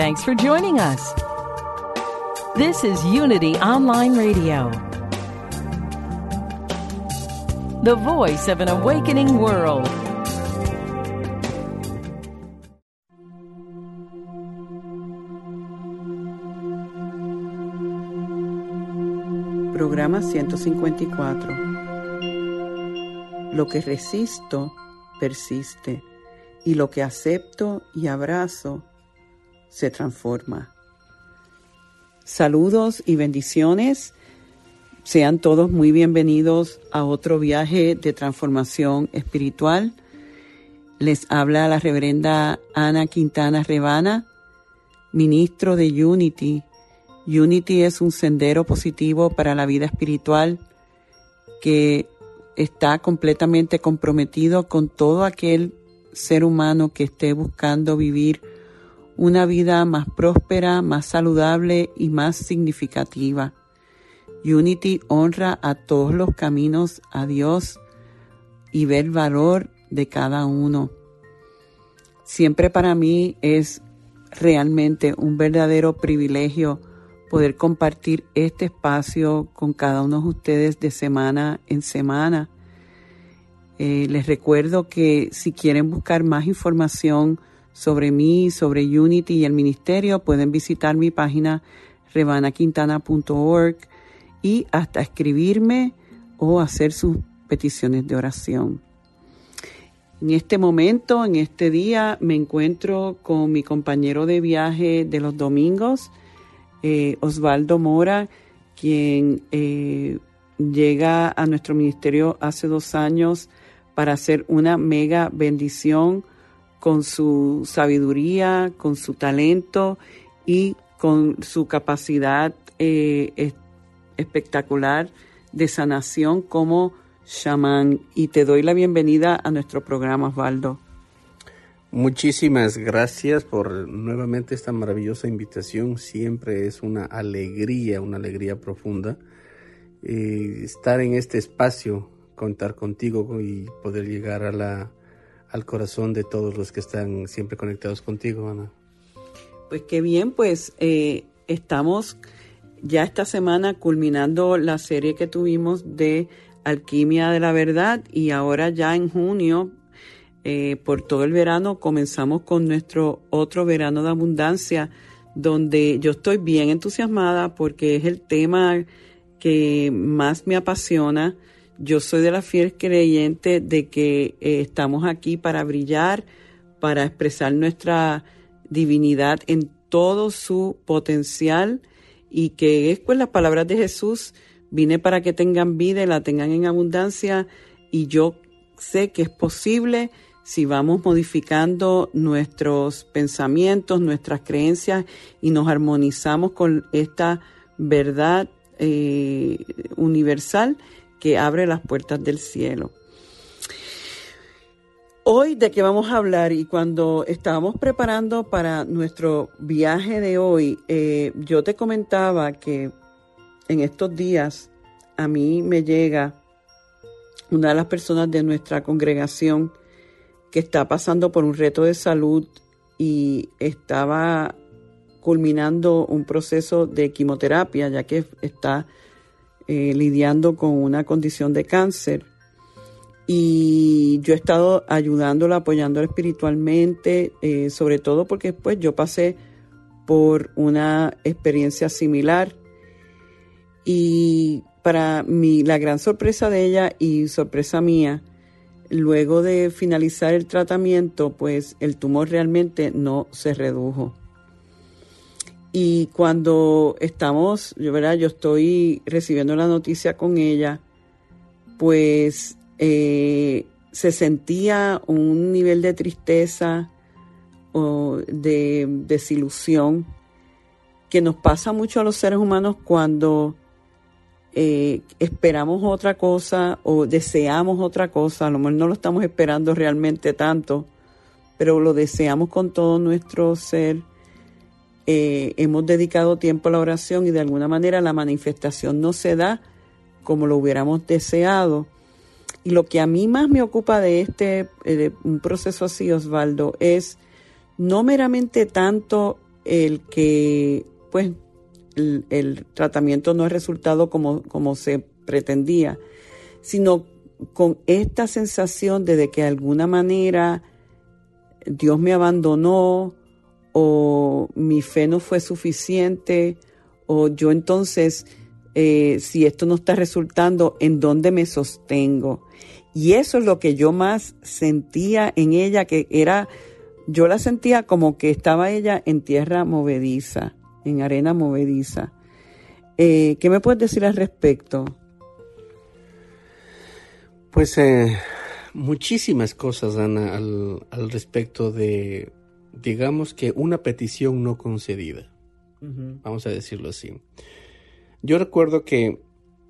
Thanks for joining us. This is Unity Online Radio, the voice of an awakening world. Programa 154. Lo que resisto persiste y lo que acepto y abrazo se transforma. Saludos y bendiciones. Sean todos muy bienvenidos a otro viaje de transformación espiritual. Les habla la reverenda Ana Quintana Rebana, ministro de Unity. Unity es un sendero positivo para la vida espiritual que está completamente comprometido con todo aquel ser humano que esté buscando vivir una vida más próspera, más saludable y más significativa. Unity honra a todos los caminos a Dios y ve el valor de cada uno. Siempre para mí es realmente un verdadero privilegio poder compartir este espacio con cada uno de ustedes de semana en semana. Eh, les recuerdo que si quieren buscar más información sobre mí, sobre Unity y el ministerio, pueden visitar mi página rebanaquintana.org y hasta escribirme o hacer sus peticiones de oración. En este momento, en este día, me encuentro con mi compañero de viaje de los domingos, eh, Osvaldo Mora, quien eh, llega a nuestro ministerio hace dos años para hacer una mega bendición con su sabiduría, con su talento y con su capacidad eh, espectacular de sanación como chamán. Y te doy la bienvenida a nuestro programa, Osvaldo. Muchísimas gracias por nuevamente esta maravillosa invitación. Siempre es una alegría, una alegría profunda eh, estar en este espacio, contar contigo y poder llegar a la al corazón de todos los que están siempre conectados contigo, Ana. Pues qué bien, pues eh, estamos ya esta semana culminando la serie que tuvimos de Alquimia de la Verdad y ahora ya en junio, eh, por todo el verano, comenzamos con nuestro otro verano de abundancia, donde yo estoy bien entusiasmada porque es el tema que más me apasiona yo soy de la fiel creyente de que eh, estamos aquí para brillar, para expresar nuestra divinidad en todo su potencial y que es pues las palabras de Jesús, vine para que tengan vida y la tengan en abundancia y yo sé que es posible si vamos modificando nuestros pensamientos, nuestras creencias y nos armonizamos con esta verdad eh, universal que abre las puertas del cielo. Hoy de qué vamos a hablar y cuando estábamos preparando para nuestro viaje de hoy, eh, yo te comentaba que en estos días a mí me llega una de las personas de nuestra congregación que está pasando por un reto de salud y estaba culminando un proceso de quimioterapia, ya que está eh, lidiando con una condición de cáncer. Y yo he estado ayudándola, apoyándola espiritualmente, eh, sobre todo porque pues yo pasé por una experiencia similar. Y para mí, la gran sorpresa de ella y sorpresa mía, luego de finalizar el tratamiento, pues el tumor realmente no se redujo. Y cuando estamos, yo, ¿verdad? yo estoy recibiendo la noticia con ella, pues eh, se sentía un nivel de tristeza, o de desilusión que nos pasa mucho a los seres humanos cuando eh, esperamos otra cosa o deseamos otra cosa, a lo mejor no lo estamos esperando realmente tanto, pero lo deseamos con todo nuestro ser. Eh, hemos dedicado tiempo a la oración y de alguna manera la manifestación no se da como lo hubiéramos deseado. Y lo que a mí más me ocupa de este eh, un proceso así, Osvaldo, es no meramente tanto el que pues el, tratamiento no es resultado como, como se pretendía, sino con esta sensación de que de alguna manera Dios me abandonó o mi fe no fue suficiente o yo entonces, eh, si esto no está resultando, ¿en dónde me sostengo? Y eso es lo que yo más sentía en ella, que era, yo la sentía como que estaba ella en tierra movediza en arena movediza. Eh, ¿Qué me puedes decir al respecto? Pues eh, muchísimas cosas, Ana, al, respecto de, digamos que una petición no concedida. Vamos a decirlo así. Yo recuerdo que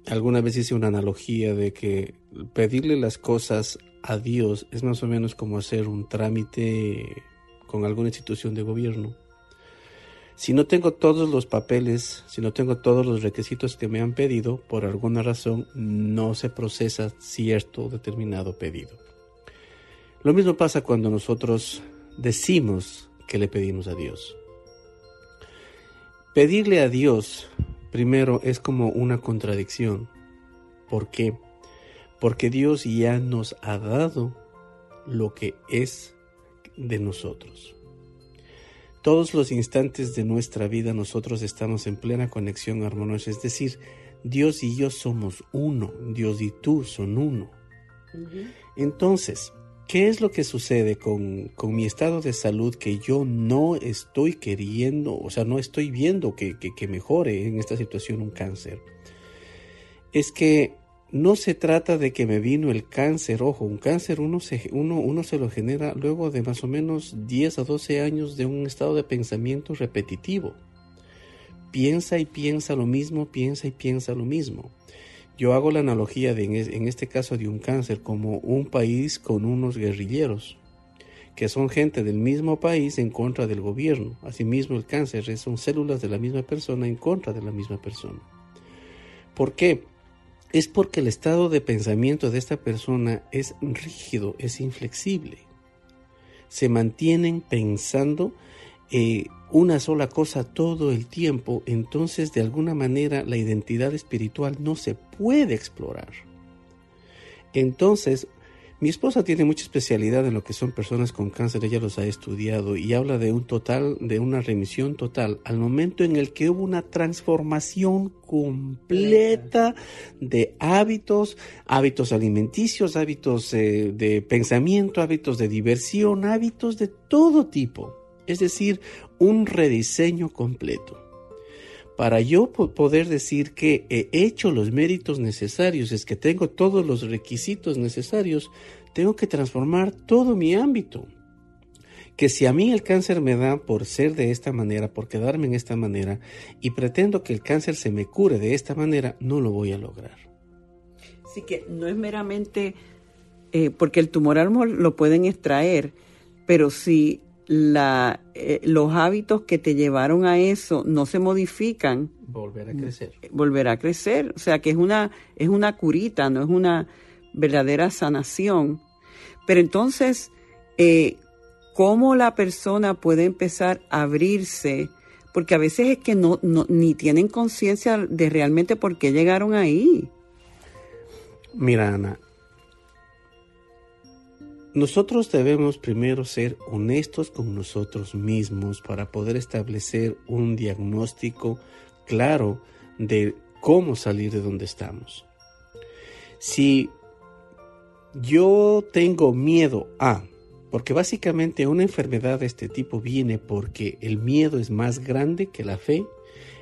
alguna vez hice una analogía de que pedirle las cosas a Dios es más o menos como hacer un trámite con alguna institución de gobierno. Si no tengo todos los papeles, si no tengo todos los requisitos que me han pedido, por alguna razón no se procesa cierto determinado pedido. Lo mismo pasa cuando nosotros decimos que le pedimos a Dios. Pedirle a Dios primero es como una contradicción. ¿Por qué? Porque Dios ya nos ha dado lo que es de nosotros. Todos los instantes de nuestra vida nosotros estamos en plena conexión armoniosa, es decir, Dios y yo somos uno, Dios y tú son uno. Entonces, ¿qué es lo que sucede con, mi estado de salud que yo no estoy queriendo, o sea, no estoy viendo que, que mejore en esta situación un cáncer? Es que no se trata de que me vino el cáncer, ojo, un cáncer uno se, uno, uno se lo genera luego de más o menos 10 a 12 años de un estado de pensamiento repetitivo. Piensa y piensa lo mismo, piensa y piensa lo mismo. Yo hago la analogía de, en este caso de un cáncer como un país con unos guerrilleros, que son gente del mismo país en contra del gobierno. Asimismo, el cáncer son células de la misma persona en contra de la misma persona. ¿Por qué? es porque el estado de pensamiento de esta persona es rígido, es inflexible. Se mantienen pensando eh, una sola cosa todo el tiempo, entonces de alguna manera la identidad espiritual no se puede explorar. Entonces mi esposa tiene mucha especialidad en lo que son personas con cáncer, ella los ha estudiado y habla de un total, de una remisión total al momento en el que hubo una transformación completa de hábitos, hábitos alimenticios, hábitos eh, de pensamiento, hábitos de diversión, hábitos de todo tipo. Es decir, un rediseño completo. Para yo poder decir que he hecho los méritos necesarios, es que tengo todos los requisitos necesarios, tengo que transformar todo mi ámbito. Que si a mí el cáncer me da por ser de esta manera, por quedarme en esta manera, y pretendo que el cáncer se me cure de esta manera, no lo voy a lograr. Así que no es meramente eh, porque el tumor lo pueden extraer, pero si la, eh, los hábitos que te llevaron a eso no se modifican, volver a crecer. Volverá a crecer. O sea que es una, es una curita, no es una verdadera sanación. Pero entonces, eh, ¿cómo la persona puede empezar a abrirse? Porque a veces es que no, no ni tienen conciencia de realmente por qué llegaron ahí. Mira, Ana, nosotros debemos primero ser honestos con nosotros mismos para poder establecer un diagnóstico claro de cómo salir de donde estamos. Si yo tengo miedo a, porque básicamente una enfermedad de este tipo viene porque el miedo es más grande que la fe,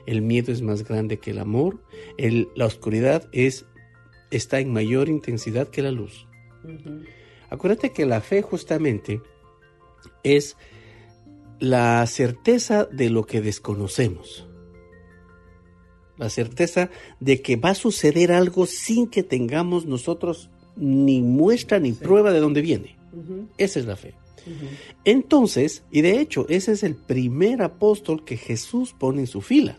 el miedo es más grande que el amor, la oscuridad es, está en mayor intensidad que la luz. Acuérdate que la fe justamente es la certeza de lo que desconocemos. La certeza de que va a suceder algo sin que tengamos nosotros ni muestra ni prueba de dónde viene. Esa es la fe. Entonces, y de hecho, ese es el primer apóstol que Jesús pone en su fila.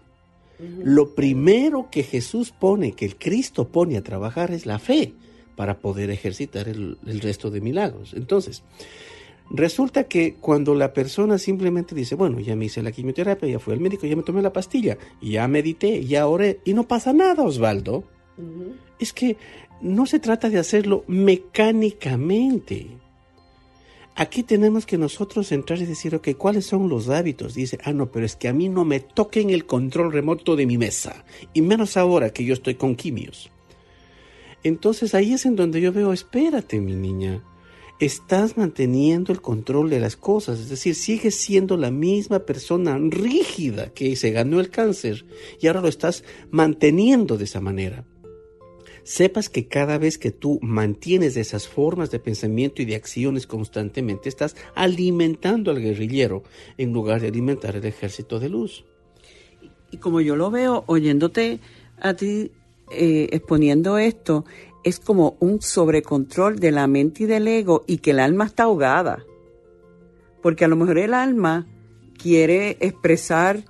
Lo primero que Jesús pone, que el Cristo pone a trabajar es la fe para poder ejercitar el, el resto de milagros. Entonces, Resulta que cuando la persona simplemente dice, bueno, ya me hice la quimioterapia, ya fui al médico, ya me tomé la pastilla, ya medité, ya oré, y no pasa nada, Osvaldo. Es que no se trata de hacerlo mecánicamente. Aquí tenemos que nosotros entrar y decir, ok, ¿cuáles son los hábitos? Dice, ah, no, pero es que a mí no me toquen el control remoto de mi mesa, y menos ahora que yo estoy con quimios. Entonces ahí es en donde yo veo, espérate, mi niña, estás manteniendo el control de las cosas, es decir, sigues siendo la misma persona rígida que se ganó el cáncer y ahora lo estás manteniendo de esa manera sepas que cada vez que tú mantienes esas formas de pensamiento y de acciones constantemente, estás alimentando al guerrillero en lugar de alimentar el ejército de luz. Y como yo lo veo, oyéndote a ti eh, exponiendo esto, es como un sobrecontrol de la mente y del ego y que el alma está ahogada. Porque a lo mejor el alma quiere expresar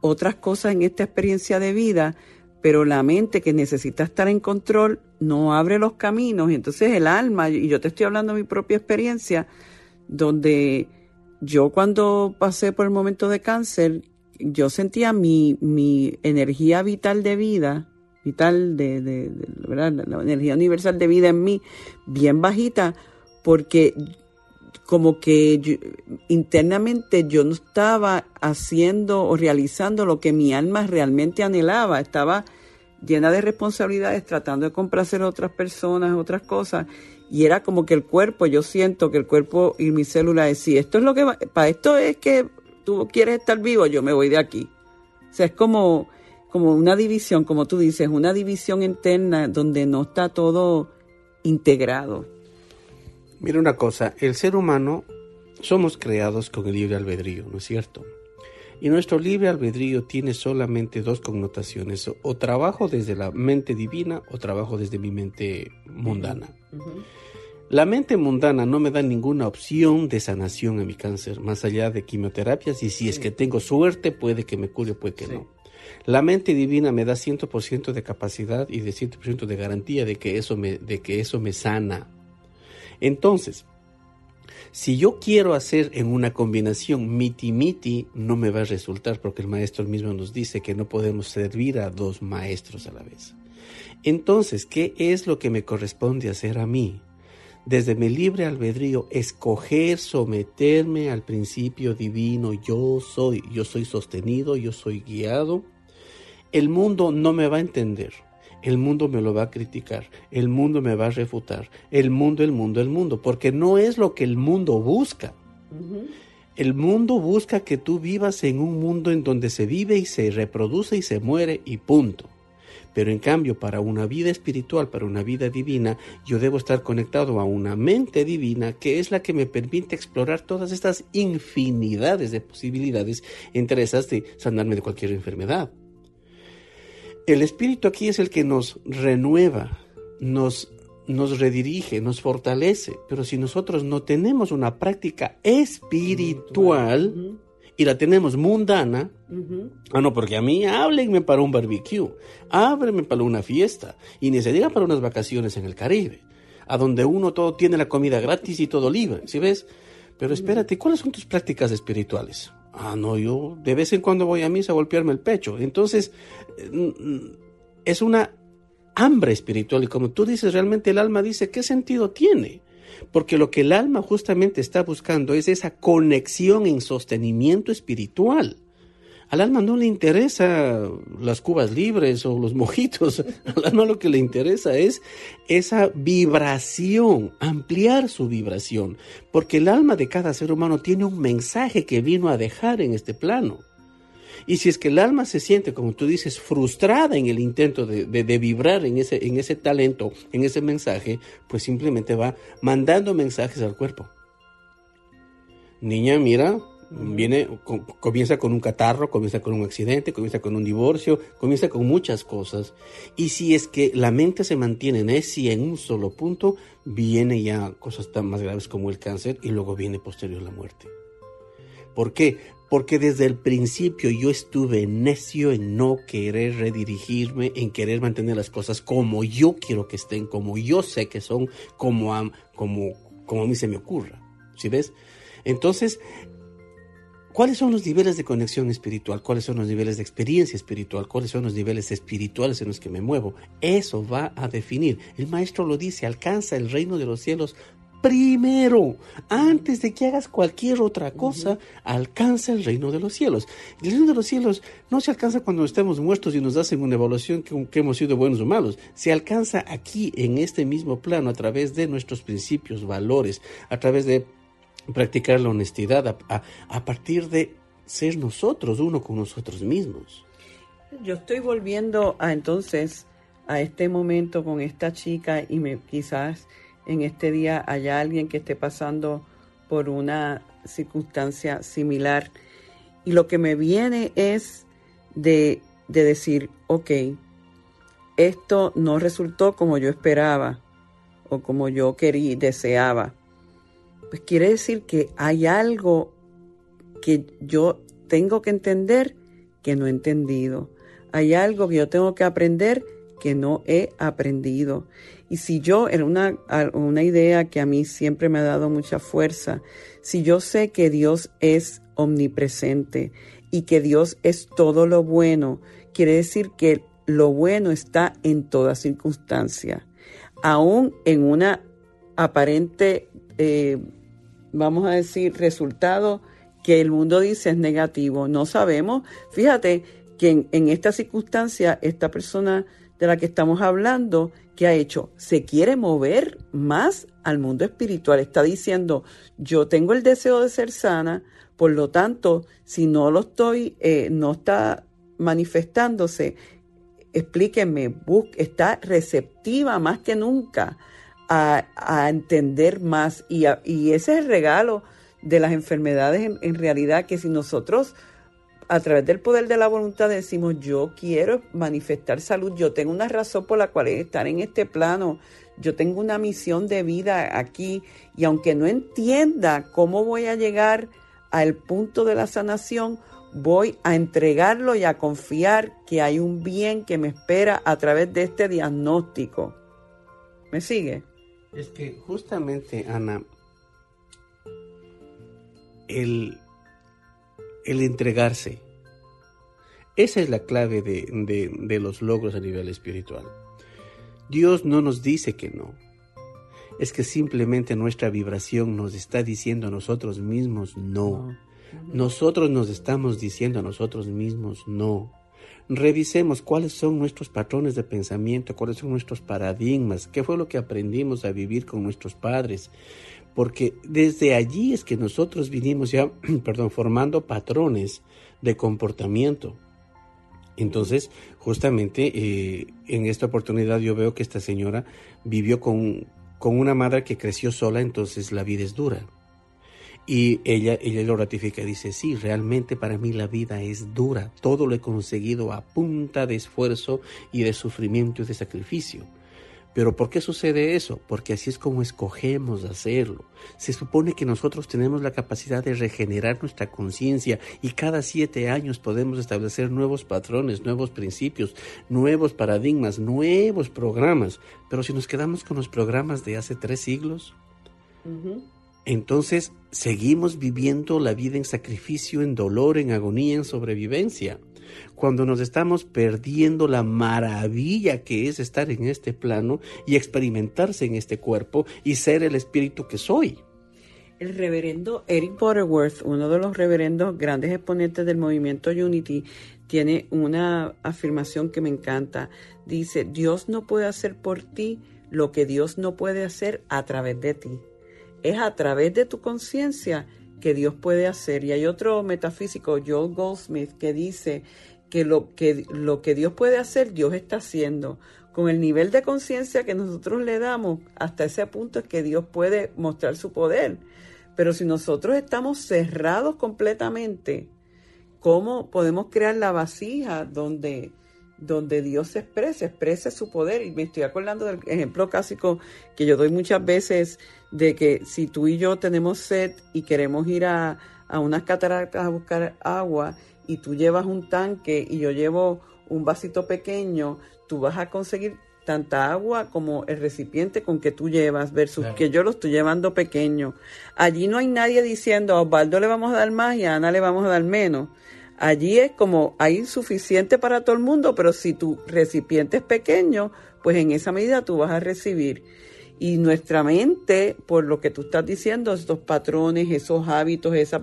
otras cosas en esta experiencia de vida, pero la mente que necesita estar en control no abre los caminos. Entonces el alma, y yo te estoy hablando de mi propia experiencia, donde yo cuando pasé por el momento de cáncer, yo sentía mi, mi energía vital de vida, vital de, de, ¿verdad? la energía universal de vida en mí, bien bajita, porque como que internamente yo no estaba haciendo o realizando lo que mi alma realmente anhelaba, estaba llena de responsabilidades tratando de complacer a otras personas, otras cosas, y era como que el cuerpo, yo siento que el cuerpo y mi célula decía, esto es lo que va, para esto es que tú quieres estar vivo, yo me voy de aquí. O sea, es como, como una división, como tú dices, una división interna donde no está todo integrado. Mira una cosa, el ser humano somos creados con el libre albedrío, ¿no es cierto? Y nuestro libre albedrío tiene solamente dos connotaciones, o trabajo desde la mente divina o trabajo desde mi mente mundana. La mente mundana no me da ninguna opción de sanación a mi cáncer, más allá de quimioterapias, y si es que tengo suerte, puede que me cure, puede que no. La mente divina me da 100% de capacidad y de 100% de garantía de que eso me, de que eso me sana. Entonces, si yo quiero hacer en una combinación miti-miti, no me va a resultar porque el maestro mismo nos dice que no podemos servir a dos maestros a la vez. Entonces, ¿qué es lo que me corresponde hacer a mí? Desde mi libre albedrío, escoger someterme al principio divino, yo soy, yo soy sostenido, yo soy guiado. El mundo no me va a entender el mundo me lo va a criticar, el mundo me va a refutar, el mundo, el mundo, el mundo, porque no es lo que el mundo busca. El mundo busca que tú vivas en un mundo en donde se vive y se reproduce y se muere y punto. Pero en cambio, para una vida espiritual, para una vida divina, yo debo estar conectado a una mente divina que es la que me permite explorar todas estas infinidades de posibilidades, entre esas de sanarme de cualquier enfermedad. El Espíritu aquí es el que nos renueva, nos, nos redirige, nos fortalece, pero si nosotros no tenemos una práctica espiritual y la tenemos mundana, ah, no, porque a mí háblenme para un barbecue, ábreme para una fiesta y ni se diga para unas vacaciones en el Caribe, a donde uno todo tiene la comida gratis y todo libre, ¿sí ves? Pero espérate, ¿cuáles son tus prácticas espirituales? Ah, no, yo de vez en cuando voy a misa a golpearme el pecho. Entonces, eh, es una hambre espiritual y como tú dices, realmente el alma dice, ¿qué sentido tiene? Porque lo que el alma justamente está buscando es esa conexión en sostenimiento espiritual. Al alma no le interesa las cubas libres o los mojitos, al alma lo que le interesa es esa vibración, ampliar su vibración, porque el alma de cada ser humano tiene un mensaje que vino a dejar en este plano. Y si es que el alma se siente, como tú dices, frustrada en el intento de, vibrar en ese, en ese talento, en ese mensaje, pues simplemente va mandando mensajes al cuerpo. Niña, mira, Viene, comienza con un catarro, comienza con un accidente, comienza con un divorcio, comienza con muchas cosas. Y si es que la mente se mantiene necia en un solo punto, viene ya cosas tan más graves como el cáncer y luego viene posterior la muerte. ¿Por qué? Porque desde el principio yo estuve necio en no querer redirigirme, en querer mantener las cosas como yo quiero que estén, como yo sé que son, como a, como, como a mí se me ocurra. ¿Sí ves? Entonces, ¿Cuáles son los niveles de conexión espiritual? ¿Cuáles son los niveles de experiencia espiritual? ¿Cuáles son los niveles espirituales en los que me muevo? Eso va a definir. El maestro lo dice, alcanza el reino de los cielos primero, antes de que hagas cualquier otra cosa, alcanza el reino de los cielos. El reino de los cielos no se alcanza cuando estemos muertos y nos hacen una evaluación que, que, hemos sido buenos o malos. Se alcanza aquí, en este mismo plano, a través de nuestros principios, valores, a través de practicar la honestidad a, partir de ser nosotros, uno con nosotros mismos. Yo estoy volviendo a entonces a este momento con esta chica y me, quizás en este día haya alguien que esté pasando por una circunstancia similar. Y lo que me viene es de, de decir, ok, esto no resultó como yo esperaba o como yo quería, deseaba pues quiere decir que hay algo que yo tengo que entender que no he entendido. Hay algo que yo tengo que aprender que no he aprendido. Y si yo, en una, una idea que a mí siempre me ha dado mucha fuerza, si yo sé que Dios es omnipresente y que Dios es todo lo bueno, quiere decir que lo bueno está en toda circunstancia, aún en una aparente eh, vamos a decir, resultado que el mundo dice es negativo. No sabemos. Fíjate que en, esta circunstancia, esta persona de la que estamos hablando, ¿qué ha hecho? Se quiere mover más al mundo espiritual. Está diciendo, yo tengo el deseo de ser sana, por lo tanto, si no lo estoy, eh, no está manifestándose, explíquenme, está receptiva más que nunca a, entender más y, y, ese es el regalo de las enfermedades en, realidad que si nosotros a través del poder de la voluntad decimos yo quiero manifestar salud, yo tengo una razón por la cual estar en este plano, yo tengo una misión de vida aquí y aunque no entienda cómo voy a llegar al punto de la sanación, voy a entregarlo y a confiar que hay un bien que me espera a través de este diagnóstico. ¿Me sigue? Es que justamente, Ana, el, el entregarse, esa es la clave de, de, los logros a nivel espiritual. Dios no nos dice que no. Es que simplemente nuestra vibración nos está diciendo a nosotros mismos no. Nosotros nos estamos diciendo a nosotros mismos no revisemos cuáles son nuestros patrones de pensamiento, cuáles son nuestros paradigmas, qué fue lo que aprendimos a vivir con nuestros padres, porque desde allí es que nosotros vinimos ya, perdón, formando patrones de comportamiento. Entonces, justamente eh, en esta oportunidad yo veo que esta señora vivió con, con una madre que creció sola, entonces la vida es dura. Y ella, ella lo ratifica, dice, sí, realmente para mí la vida es dura, todo lo he conseguido a punta de esfuerzo y de sufrimiento y de sacrificio. Pero ¿por qué sucede eso? Porque así es como escogemos hacerlo. Se supone que nosotros tenemos la capacidad de regenerar nuestra conciencia y cada siete años podemos establecer nuevos patrones, nuevos principios, nuevos paradigmas, nuevos programas. Pero si nos quedamos con los programas de hace tres siglos, entonces seguimos viviendo la vida en sacrificio, en dolor, en agonía, en sobrevivencia, cuando nos estamos perdiendo la maravilla que es estar en este plano y experimentarse en este cuerpo y ser el espíritu que soy. El reverendo Eric Butterworth, uno de los reverendos grandes exponentes del movimiento Unity, tiene una afirmación que me encanta. Dice, Dios no puede hacer por ti lo que Dios no puede hacer a través de ti es a través de tu conciencia que Dios puede hacer. Y hay otro metafísico, Joel Goldsmith, que dice que lo, que lo que Dios puede hacer, Dios está haciendo. Con el nivel de conciencia que nosotros le damos, hasta ese punto es que Dios puede mostrar su poder. Pero si nosotros estamos cerrados completamente, ¿cómo podemos crear la vasija donde, donde Dios se exprese, exprese su poder? Y me estoy acordando del ejemplo clásico que yo doy muchas veces de que si tú y yo tenemos sed y queremos ir a, a unas cataratas a buscar agua y tú llevas un tanque y yo llevo un vasito pequeño, tú vas a conseguir tanta agua como el recipiente con que tú llevas versus que yo lo estoy llevando pequeño. Allí no hay nadie diciendo a Osvaldo le vamos a dar más y a Ana le vamos a dar menos. Allí es como hay suficiente para todo el mundo, pero si tu recipiente es pequeño, pues en esa medida tú vas a recibir. Y nuestra mente, por lo que tú estás diciendo, estos patrones, esos hábitos, esas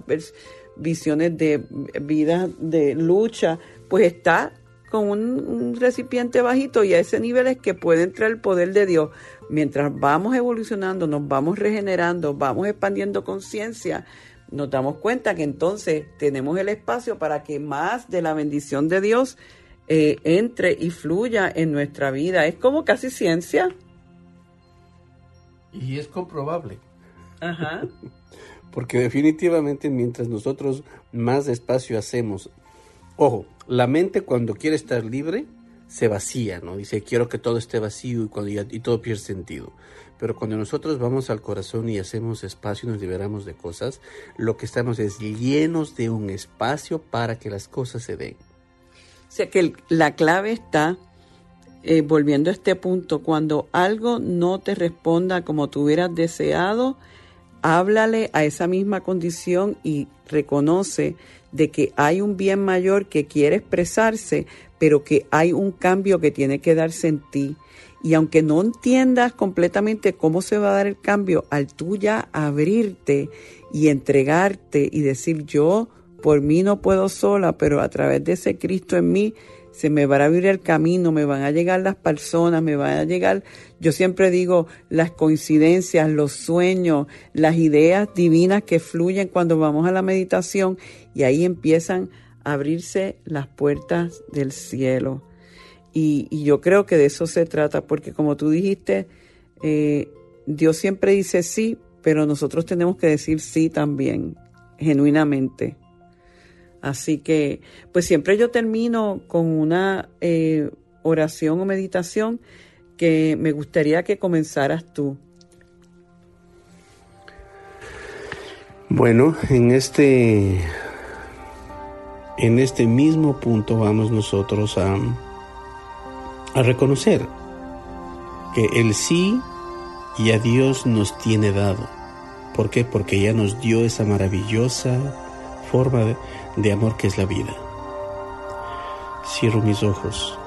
visiones de vida, de lucha, pues está con un, recipiente bajito y a ese nivel es que puede entrar el poder de Dios. Mientras vamos evolucionando, nos vamos regenerando, vamos expandiendo conciencia, nos damos cuenta que entonces tenemos el espacio para que más de la bendición de Dios eh, entre y fluya en nuestra vida. Es como casi ciencia. Y es comprobable. Ajá. Porque definitivamente mientras nosotros más espacio hacemos, ojo, la mente cuando quiere estar libre se vacía, ¿no? Dice, quiero que todo esté vacío y, cuando y todo pierde sentido. Pero cuando nosotros vamos al corazón y hacemos espacio y nos liberamos de cosas, lo que estamos es llenos de un espacio para que las cosas se den. O sea que la clave está eh, volviendo a este punto, cuando algo no te responda como tú hubieras deseado, háblale a esa misma condición y reconoce de que hay un bien mayor que quiere expresarse, pero que hay un cambio que tiene que darse en ti. Y aunque no entiendas completamente cómo se va a dar el cambio, al tú ya abrirte y entregarte y decir yo por mí no puedo sola, pero a través de ese Cristo en mí se me va a abrir el camino, me van a llegar las personas, me van a llegar, yo siempre digo, las coincidencias, los sueños, las ideas divinas que fluyen cuando vamos a la meditación y ahí empiezan a abrirse las puertas del cielo. Y, yo creo que de eso se trata, porque como tú dijiste, eh, Dios siempre dice sí, pero nosotros tenemos que decir sí también, genuinamente. Así que, pues siempre yo termino con una eh, oración o meditación que me gustaría que comenzaras tú. Bueno, en este en este mismo punto vamos nosotros a, a reconocer que el sí y a Dios nos tiene dado. ¿Por qué? Porque ya nos dio esa maravillosa forma de, de amor que es la vida. Cierro mis ojos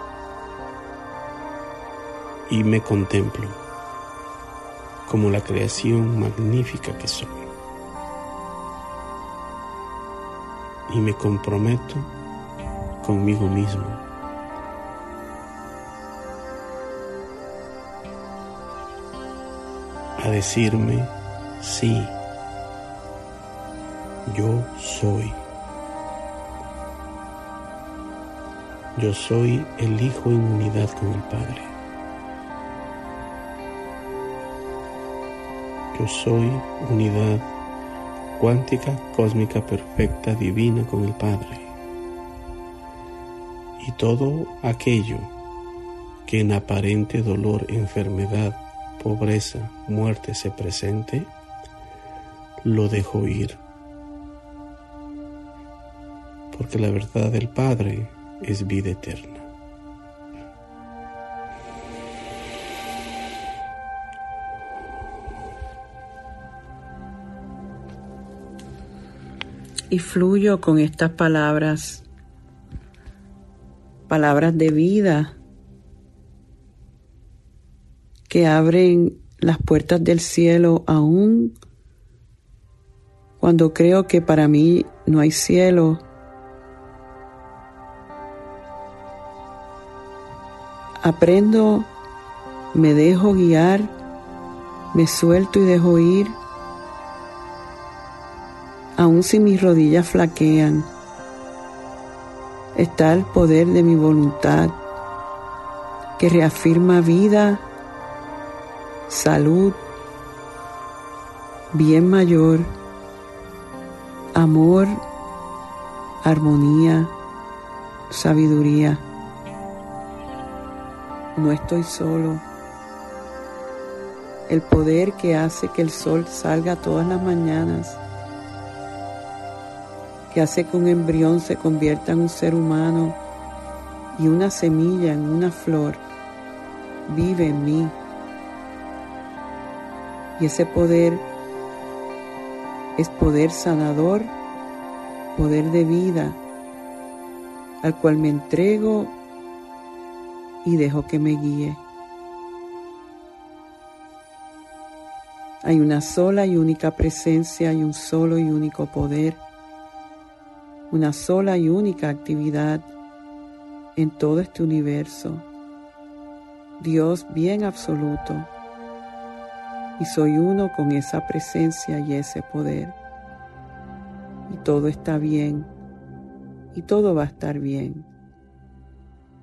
y me contemplo como la creación magnífica que soy. Y me comprometo conmigo mismo. Decirme, sí, yo soy. Yo soy el Hijo en unidad con el Padre. Yo soy unidad cuántica, cósmica, perfecta, divina con el Padre. Y todo aquello que en aparente dolor, enfermedad, pobreza, muerte se presente, lo dejo ir. Porque la verdad del Padre es vida eterna. Y fluyo con estas palabras, palabras de vida que abren las puertas del cielo aún cuando creo que para mí no hay cielo Aprendo, me dejo guiar, me suelto y dejo ir, aun si mis rodillas flaquean. Está el poder de mi voluntad que reafirma vida, salud, bien mayor amor, armonía, sabiduría. No estoy solo. El poder que hace que el sol salga todas las mañanas, que hace que un embrión se convierta en un ser humano y una semilla en una flor, vive en mí. Y ese poder es poder sanador, poder de vida, al cual me entrego y dejo que me guíe. Hay una sola y única presencia y un solo y único poder, una sola y única actividad en todo este universo. Dios bien absoluto. Y soy uno con esa presencia y ese poder. Y todo está bien. Y todo va a estar bien.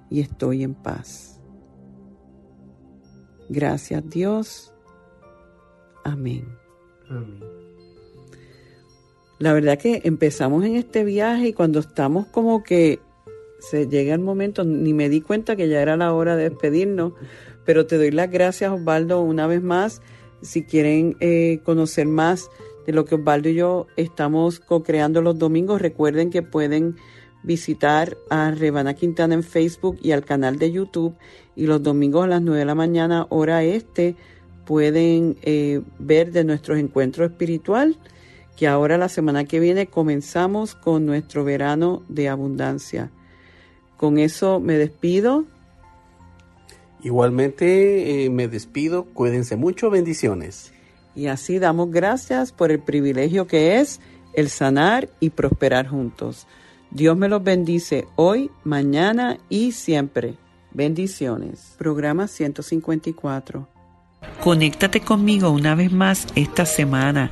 Y estoy en paz. Gracias Dios. Amén. Amén. La verdad que empezamos en este viaje y cuando estamos como que se llega el momento, ni me di cuenta que ya era la hora de despedirnos, pero te doy las gracias Osvaldo una vez más. Si quieren eh, conocer más de lo que Osvaldo y yo estamos co-creando los domingos, recuerden que pueden visitar a Rebana Quintana en Facebook y al canal de YouTube y los domingos a las 9 de la mañana hora este pueden eh, ver de nuestros encuentros espiritual que ahora la semana que viene comenzamos con nuestro verano de abundancia. Con eso me despido. Igualmente eh, me despido, cuídense mucho, bendiciones. Y así damos gracias por el privilegio que es el sanar y prosperar juntos. Dios me los bendice hoy, mañana y siempre. Bendiciones. Programa 154. Conéctate conmigo una vez más esta semana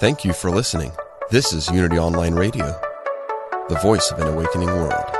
Thank you for listening. This is Unity Online Radio, the voice of an awakening world.